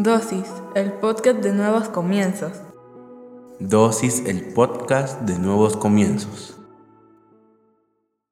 Dosis, el podcast de nuevos comienzos. Dosis, el podcast de nuevos comienzos.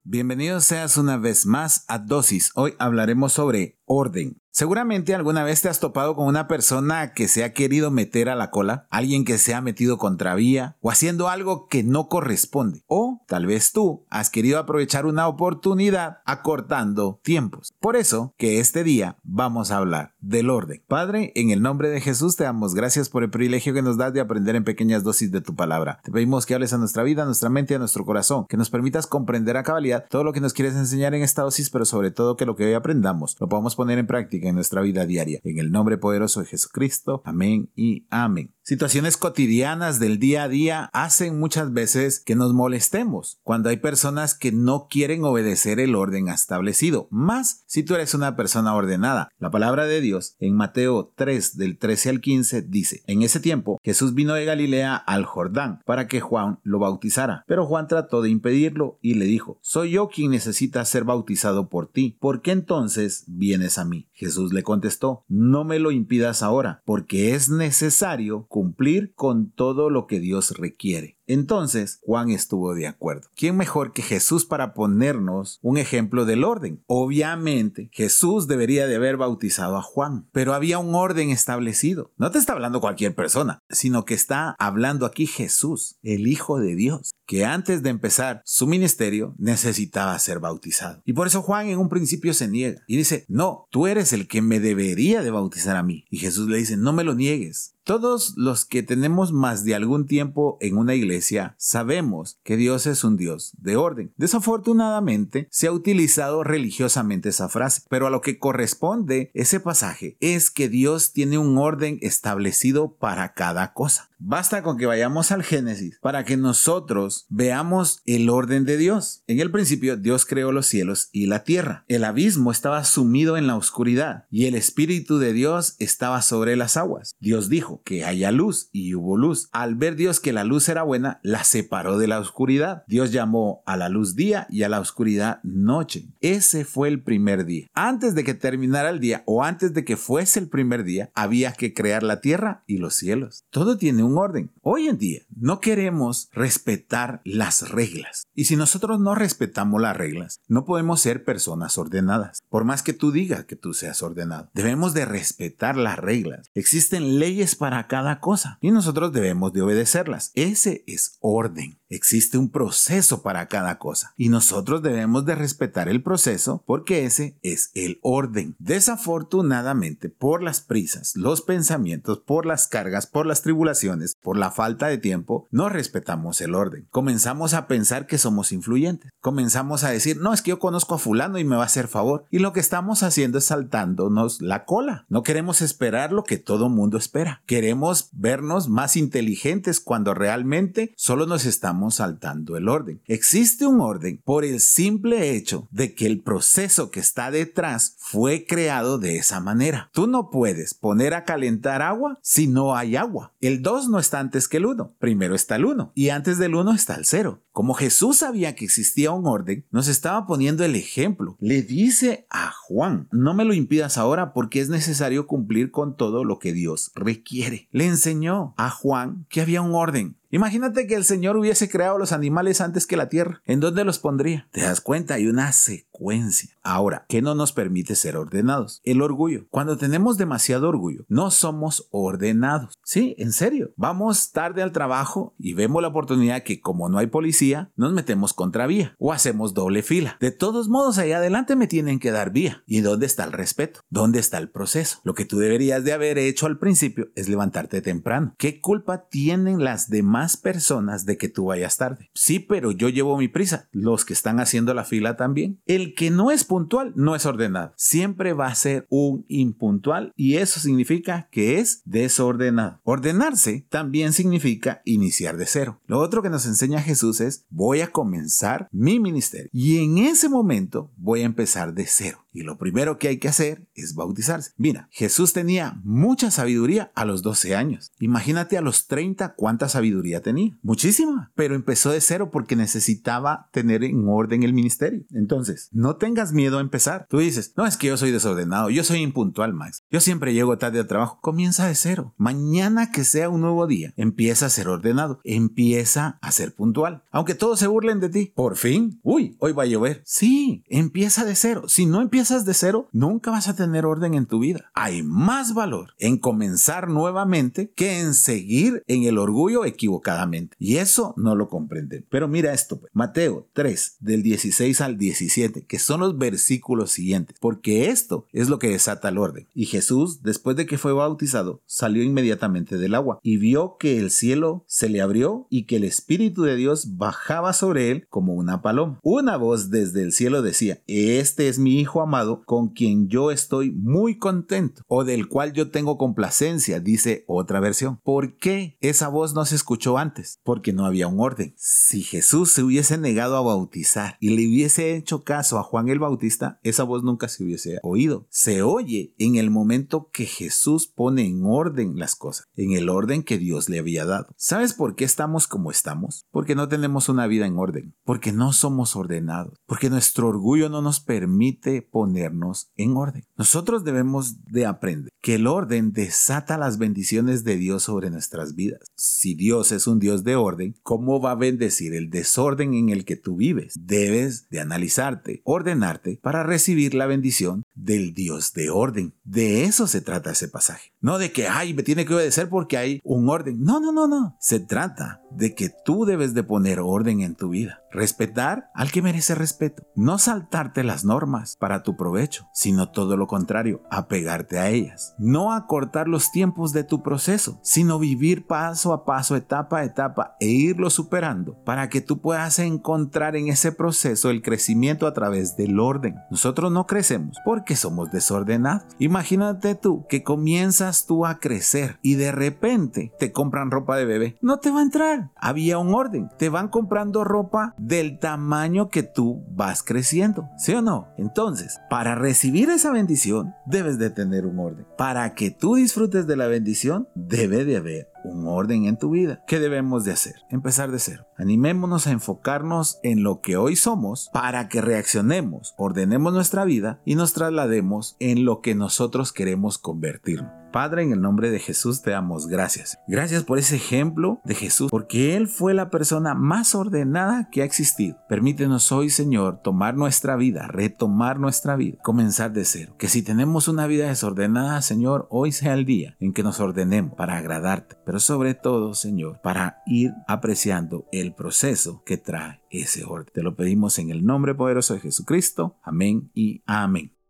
Bienvenidos seas una vez más a Dosis. Hoy hablaremos sobre orden. Seguramente alguna vez te has topado con una persona que se ha querido meter a la cola, alguien que se ha metido contravía o haciendo algo que no corresponde. O tal vez tú has querido aprovechar una oportunidad acortando tiempos. Por eso que este día vamos a hablar del orden. Padre, en el nombre de Jesús te damos gracias por el privilegio que nos das de aprender en pequeñas dosis de tu palabra. Te pedimos que hables a nuestra vida, a nuestra mente y a nuestro corazón, que nos permitas comprender a cabalidad todo lo que nos quieres enseñar en esta dosis, pero sobre todo que lo que hoy aprendamos lo podamos poner en práctica en nuestra vida diaria. En el nombre poderoso de Jesucristo. Amén y amén. Situaciones cotidianas del día a día hacen muchas veces que nos molestemos cuando hay personas que no quieren obedecer el orden establecido, más si tú eres una persona ordenada. La palabra de Dios en Mateo 3 del 13 al 15 dice, en ese tiempo Jesús vino de Galilea al Jordán para que Juan lo bautizara, pero Juan trató de impedirlo y le dijo, soy yo quien necesita ser bautizado por ti, ¿por qué entonces vienes a mí? Jesús le contestó, no me lo impidas ahora, porque es necesario cumplir con todo lo que Dios requiere. Entonces Juan estuvo de acuerdo. ¿Quién mejor que Jesús para ponernos un ejemplo del orden? Obviamente Jesús debería de haber bautizado a Juan, pero había un orden establecido. No te está hablando cualquier persona, sino que está hablando aquí Jesús, el Hijo de Dios, que antes de empezar su ministerio necesitaba ser bautizado. Y por eso Juan en un principio se niega y dice, no, tú eres el que me debería de bautizar a mí. Y Jesús le dice, no me lo niegues. Todos los que tenemos más de algún tiempo en una iglesia sabemos que Dios es un Dios de orden. Desafortunadamente se ha utilizado religiosamente esa frase, pero a lo que corresponde ese pasaje es que Dios tiene un orden establecido para cada cosa. Basta con que vayamos al Génesis para que nosotros veamos el orden de Dios. En el principio Dios creó los cielos y la tierra. El abismo estaba sumido en la oscuridad y el Espíritu de Dios estaba sobre las aguas. Dios dijo que haya luz y hubo luz. Al ver Dios que la luz era buena, la separó de la oscuridad. Dios llamó a la luz día y a la oscuridad noche. Ese fue el primer día. Antes de que terminara el día o antes de que fuese el primer día, había que crear la tierra y los cielos. Todo tiene un orden. Hoy en día no queremos respetar las reglas. Y si nosotros no respetamos las reglas, no podemos ser personas ordenadas. Por más que tú digas que tú seas ordenado, debemos de respetar las reglas. Existen leyes para cada cosa y nosotros debemos de obedecerlas. Ese es orden. Existe un proceso para cada cosa y nosotros debemos de respetar el proceso porque ese es el orden. Desafortunadamente, por las prisas, los pensamientos, por las cargas, por las tribulaciones, por la falta de tiempo, no respetamos el orden. Comenzamos a pensar que somos influyentes. Comenzamos a decir, no, es que yo conozco a fulano y me va a hacer favor. Y lo que estamos haciendo es saltándonos la cola. No queremos esperar lo que todo mundo espera. Queremos vernos más inteligentes cuando realmente solo nos estamos saltando el orden. Existe un orden por el simple hecho de que el proceso que está detrás fue creado de esa manera. Tú no puedes poner a calentar agua si no hay agua. El 2 no está antes que el 1. Primero está el 1 y antes del 1 está el 0. Como Jesús sabía que existía un orden, nos estaba poniendo el ejemplo. Le dice a Juan, no me lo impidas ahora porque es necesario cumplir con todo lo que Dios requiere. Le enseñó a Juan que había un orden. Imagínate que el Señor hubiese creado los animales antes que la tierra. ¿En dónde los pondría? Te das cuenta, hay una secuencia. Ahora, ¿qué no nos permite ser ordenados? El orgullo. Cuando tenemos demasiado orgullo, no somos ordenados. Sí, en serio. Vamos tarde al trabajo y vemos la oportunidad que como no hay policía, nos metemos contra vía o hacemos doble fila. De todos modos, ahí adelante me tienen que dar vía. ¿Y dónde está el respeto? ¿Dónde está el proceso? Lo que tú deberías de haber hecho al principio es levantarte temprano. ¿Qué culpa tienen las demás personas de que tú vayas tarde. Sí, pero yo llevo mi prisa. Los que están haciendo la fila también. El que no es puntual no es ordenado. Siempre va a ser un impuntual y eso significa que es desordenado. Ordenarse también significa iniciar de cero. Lo otro que nos enseña Jesús es voy a comenzar mi ministerio y en ese momento voy a empezar de cero. Y lo primero que hay que hacer es bautizarse. Mira, Jesús tenía mucha sabiduría a los 12 años. Imagínate a los 30 cuánta sabiduría tenía. Muchísima. Pero empezó de cero porque necesitaba tener en orden el ministerio. Entonces, no tengas miedo a empezar. Tú dices, no es que yo soy desordenado, yo soy impuntual, Max. Yo siempre llego tarde al trabajo. Comienza de cero. Mañana que sea un nuevo día, empieza a ser ordenado, empieza a ser puntual. Aunque todos se burlen de ti, por fin, uy, hoy va a llover. Sí, empieza de cero. Si no de cero, nunca vas a tener orden en tu vida. Hay más valor en comenzar nuevamente que en seguir en el orgullo equivocadamente. Y eso no lo comprenden. Pero mira esto, pues. Mateo 3, del 16 al 17, que son los versículos siguientes, porque esto es lo que desata el orden. Y Jesús, después de que fue bautizado, salió inmediatamente del agua y vio que el cielo se le abrió y que el Espíritu de Dios bajaba sobre él como una paloma. Una voz desde el cielo decía, este es mi Hijo amado con quien yo estoy muy contento o del cual yo tengo complacencia, dice otra versión. ¿Por qué esa voz no se escuchó antes? Porque no había un orden. Si Jesús se hubiese negado a bautizar y le hubiese hecho caso a Juan el Bautista, esa voz nunca se hubiese oído. Se oye en el momento que Jesús pone en orden las cosas, en el orden que Dios le había dado. ¿Sabes por qué estamos como estamos? Porque no tenemos una vida en orden, porque no somos ordenados, porque nuestro orgullo no nos permite ponernos en orden. Nosotros debemos de aprender que el orden desata las bendiciones de Dios sobre nuestras vidas. Si Dios es un Dios de orden, ¿cómo va a bendecir el desorden en el que tú vives? Debes de analizarte, ordenarte para recibir la bendición del Dios de orden. De eso se trata ese pasaje. No de que, ay, me tiene que obedecer porque hay un orden. No, no, no, no. Se trata de que tú debes de poner orden en tu vida. Respetar al que merece respeto. No saltarte las normas para tu provecho, sino todo lo contrario, apegarte a ellas. No acortar los tiempos de tu proceso, sino vivir paso a paso, etapa a etapa e irlo superando para que tú puedas encontrar en ese proceso el crecimiento a través del orden. Nosotros no crecemos porque somos desordenados. Imagínate tú que comienzas tú a crecer y de repente te compran ropa de bebé. No te va a entrar. Había un orden. Te van comprando ropa del tamaño que tú vas creciendo. ¿Sí o no? Entonces, para recibir esa bendición, debes de tener un orden. Para que tú disfrutes de la bendición, debe de haber un orden en tu vida. ¿Qué debemos de hacer? Empezar de cero. Animémonos a enfocarnos en lo que hoy somos para que reaccionemos, ordenemos nuestra vida y nos traslademos en lo que nosotros queremos convertirnos. Padre, en el nombre de Jesús te damos gracias. Gracias por ese ejemplo de Jesús, porque Él fue la persona más ordenada que ha existido. Permítenos hoy, Señor, tomar nuestra vida, retomar nuestra vida, comenzar de cero. Que si tenemos una vida desordenada, Señor, hoy sea el día en que nos ordenemos para agradarte, pero sobre todo, Señor, para ir apreciando el proceso que trae ese orden. Te lo pedimos en el nombre poderoso de Jesucristo. Amén y amén.